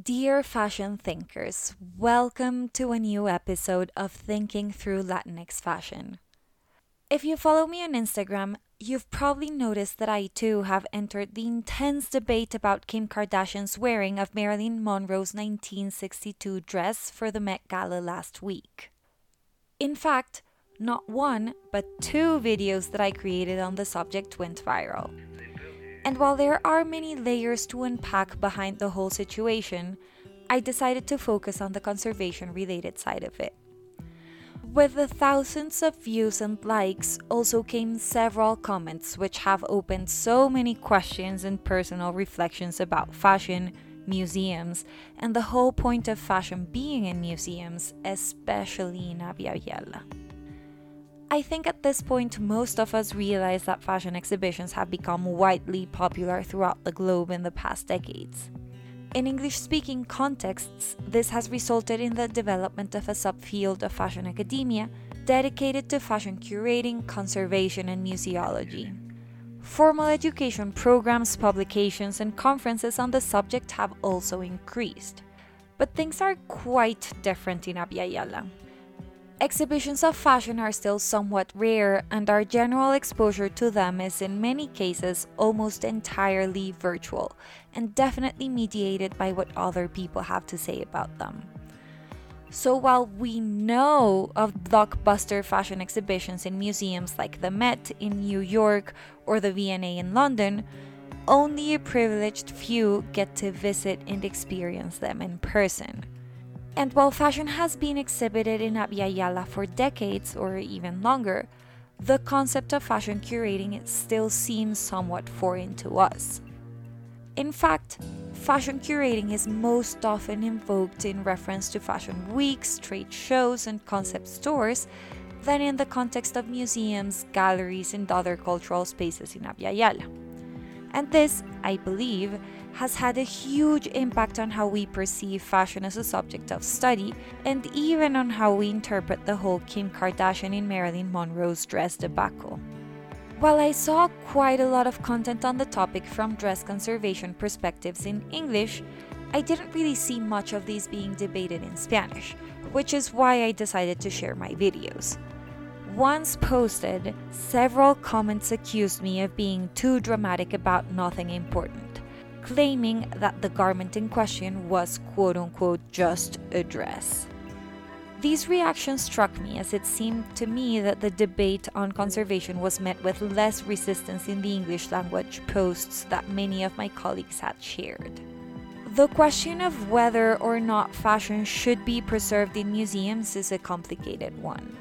Dear fashion thinkers, welcome to a new episode of Thinking Through Latinx Fashion. If you follow me on Instagram, you've probably noticed that I too have entered the intense debate about Kim Kardashian's wearing of Marilyn Monroe's 1962 dress for the Met Gala last week. In fact, not one, but two videos that I created on the subject went viral. And while there are many layers to unpack behind the whole situation, I decided to focus on the conservation related side of it. With the thousands of views and likes also came several comments which have opened so many questions and personal reflections about fashion, museums, and the whole point of fashion being in museums, especially in Abya Yala. I think at this point, most of us realize that fashion exhibitions have become widely popular throughout the globe in the past decades. In English speaking contexts, this has resulted in the development of a subfield of fashion academia dedicated to fashion curating, conservation, and museology. Formal education programs, publications, and conferences on the subject have also increased. But things are quite different in Abya Yala. Exhibitions of fashion are still somewhat rare, and our general exposure to them is in many cases almost entirely virtual and definitely mediated by what other people have to say about them. So while we know of blockbuster fashion exhibitions in museums like the Met in New York or the V&A in London, only a privileged few get to visit and experience them in person. And while fashion has been exhibited in Abya Yala for decades or even longer, the concept of fashion curating still seems somewhat foreign to us. In fact, fashion curating is most often invoked in reference to fashion weeks, trade shows, and concept stores than in the context of museums, galleries, and other cultural spaces in Abya Yala. And this, I believe, has had a huge impact on how we perceive fashion as a subject of study and even on how we interpret the whole Kim Kardashian in Marilyn Monroe's dress debacle. While I saw quite a lot of content on the topic from dress conservation perspectives in English, I didn't really see much of these being debated in Spanish, which is why I decided to share my videos. Once posted, several comments accused me of being too dramatic about nothing important claiming that the garment in question was quote unquote just a dress. These reactions struck me as it seemed to me that the debate on conservation was met with less resistance in the English language posts that many of my colleagues had shared. The question of whether or not fashion should be preserved in museums is a complicated one.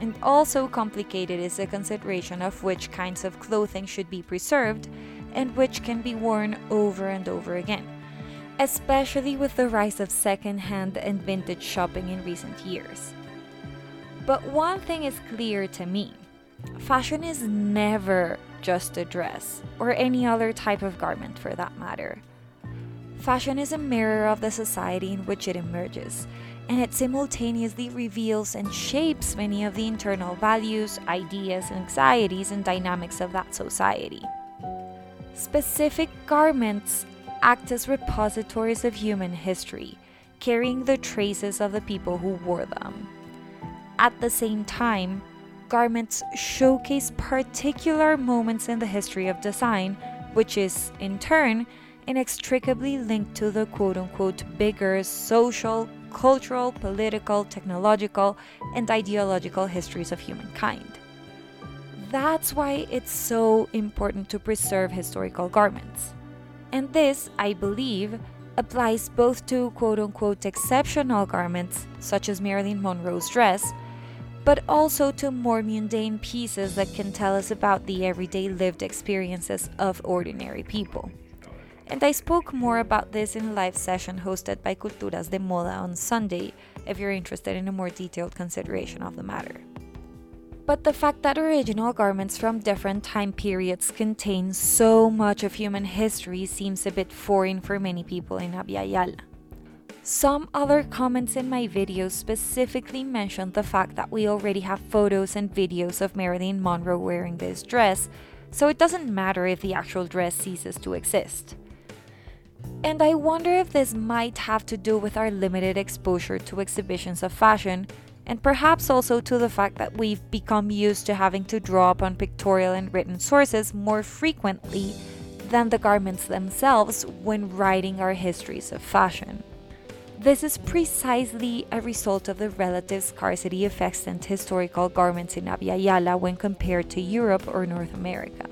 And also complicated is the consideration of which kinds of clothing should be preserved and which can be worn over and over again, especially with the rise of second-hand and vintage shopping in recent years. But one thing is clear to me fashion is never just a dress, or any other type of garment for that matter. Fashion is a mirror of the society in which it emerges, and it simultaneously reveals and shapes many of the internal values, ideas, anxieties, and dynamics of that society. Specific garments act as repositories of human history, carrying the traces of the people who wore them. At the same time, garments showcase particular moments in the history of design, which is, in turn, inextricably linked to the quote unquote bigger social, cultural, political, technological, and ideological histories of humankind. That's why it's so important to preserve historical garments. And this, I believe, applies both to quote unquote exceptional garments, such as Marilyn Monroe's dress, but also to more mundane pieces that can tell us about the everyday lived experiences of ordinary people. And I spoke more about this in a live session hosted by Culturas de Moda on Sunday, if you're interested in a more detailed consideration of the matter. But the fact that original garments from different time periods contain so much of human history seems a bit foreign for many people in Abya Yala. Some other comments in my videos specifically mentioned the fact that we already have photos and videos of Marilyn Monroe wearing this dress, so it doesn't matter if the actual dress ceases to exist. And I wonder if this might have to do with our limited exposure to exhibitions of fashion, and perhaps also to the fact that we've become used to having to draw upon pictorial and written sources more frequently than the garments themselves when writing our histories of fashion. This is precisely a result of the relative scarcity of extant historical garments in Abya when compared to Europe or North America.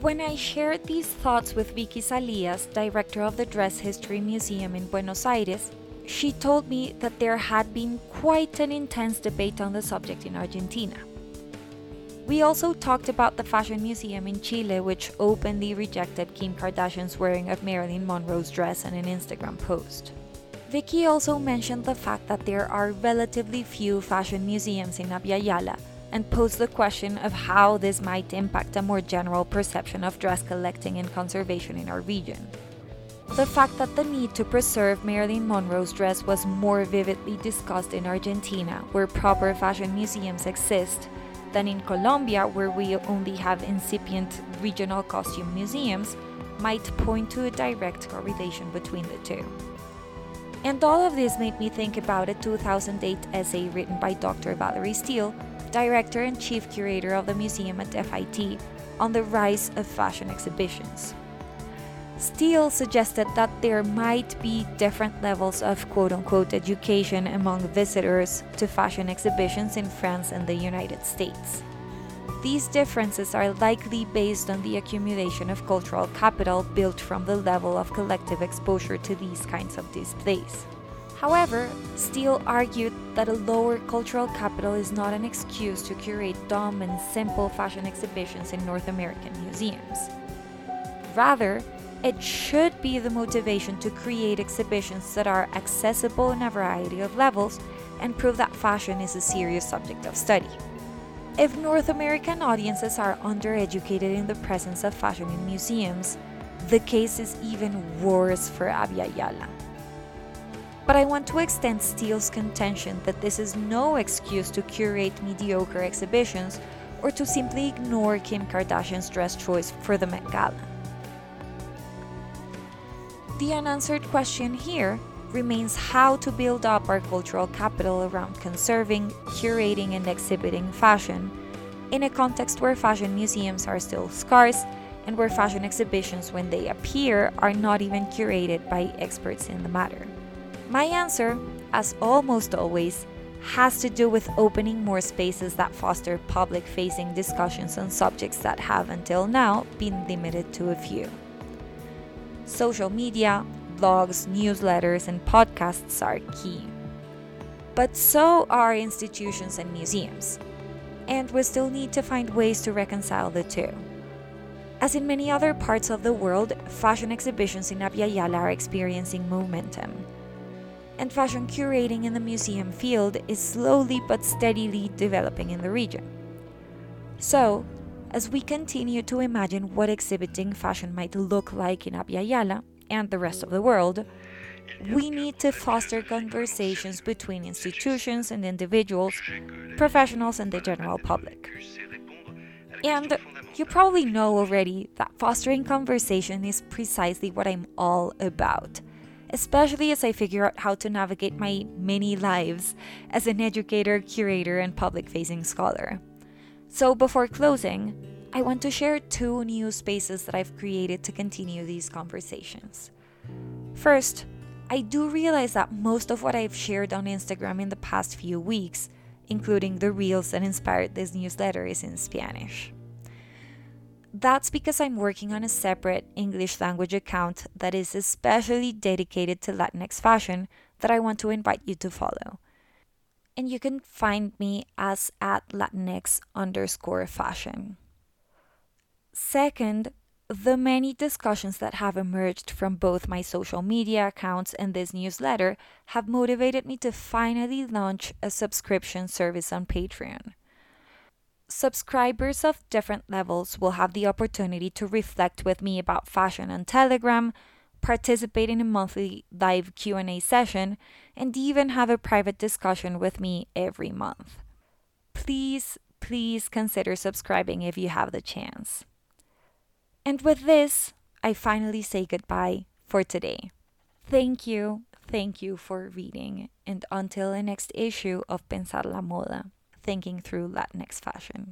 When I shared these thoughts with Vicky Salias, director of the Dress History Museum in Buenos Aires, she told me that there had been quite an intense debate on the subject in Argentina. We also talked about the Fashion Museum in Chile, which openly rejected Kim Kardashian's wearing of Marilyn Monroe's dress in an Instagram post. Vicky also mentioned the fact that there are relatively few fashion museums in Abya and posed the question of how this might impact a more general perception of dress collecting and conservation in our region. The fact that the need to preserve Marilyn Monroe's dress was more vividly discussed in Argentina, where proper fashion museums exist, than in Colombia, where we only have incipient regional costume museums, might point to a direct correlation between the two. And all of this made me think about a 2008 essay written by Dr. Valerie Steele, director and chief curator of the museum at FIT, on the rise of fashion exhibitions. Steele suggested that there might be different levels of quote unquote education among visitors to fashion exhibitions in France and the United States. These differences are likely based on the accumulation of cultural capital built from the level of collective exposure to these kinds of displays. However, Steele argued that a lower cultural capital is not an excuse to curate dumb and simple fashion exhibitions in North American museums. Rather, it should be the motivation to create exhibitions that are accessible in a variety of levels and prove that fashion is a serious subject of study. If North American audiences are undereducated in the presence of fashion in museums, the case is even worse for Abya Yala. But I want to extend Steele's contention that this is no excuse to curate mediocre exhibitions or to simply ignore Kim Kardashian's dress choice for the Met Gala. The unanswered question here remains how to build up our cultural capital around conserving, curating, and exhibiting fashion in a context where fashion museums are still scarce and where fashion exhibitions, when they appear, are not even curated by experts in the matter. My answer, as almost always, has to do with opening more spaces that foster public facing discussions on subjects that have until now been limited to a few. Social media, blogs, newsletters, and podcasts are key. But so are institutions and museums. And we still need to find ways to reconcile the two. As in many other parts of the world, fashion exhibitions in Abya Yala are experiencing momentum. And fashion curating in the museum field is slowly but steadily developing in the region. So, as we continue to imagine what exhibiting fashion might look like in Abya and the rest of the world, we need to foster conversations between institutions and individuals, professionals, and the general public. And you probably know already that fostering conversation is precisely what I'm all about, especially as I figure out how to navigate my many lives as an educator, curator, and public facing scholar. So, before closing, I want to share two new spaces that I've created to continue these conversations. First, I do realize that most of what I've shared on Instagram in the past few weeks, including the reels that inspired this newsletter, is in Spanish. That's because I'm working on a separate English language account that is especially dedicated to Latinx fashion that I want to invite you to follow. And you can find me as at Latinx underscore fashion. Second, the many discussions that have emerged from both my social media accounts and this newsletter have motivated me to finally launch a subscription service on Patreon. Subscribers of different levels will have the opportunity to reflect with me about fashion on Telegram, participate in a monthly live Q&A session, and even have a private discussion with me every month. Please, please consider subscribing if you have the chance. And with this, I finally say goodbye. for today. Thank you, thank you for reading, and until the next issue of Pensar la Moda, thinking through Latinx fashion.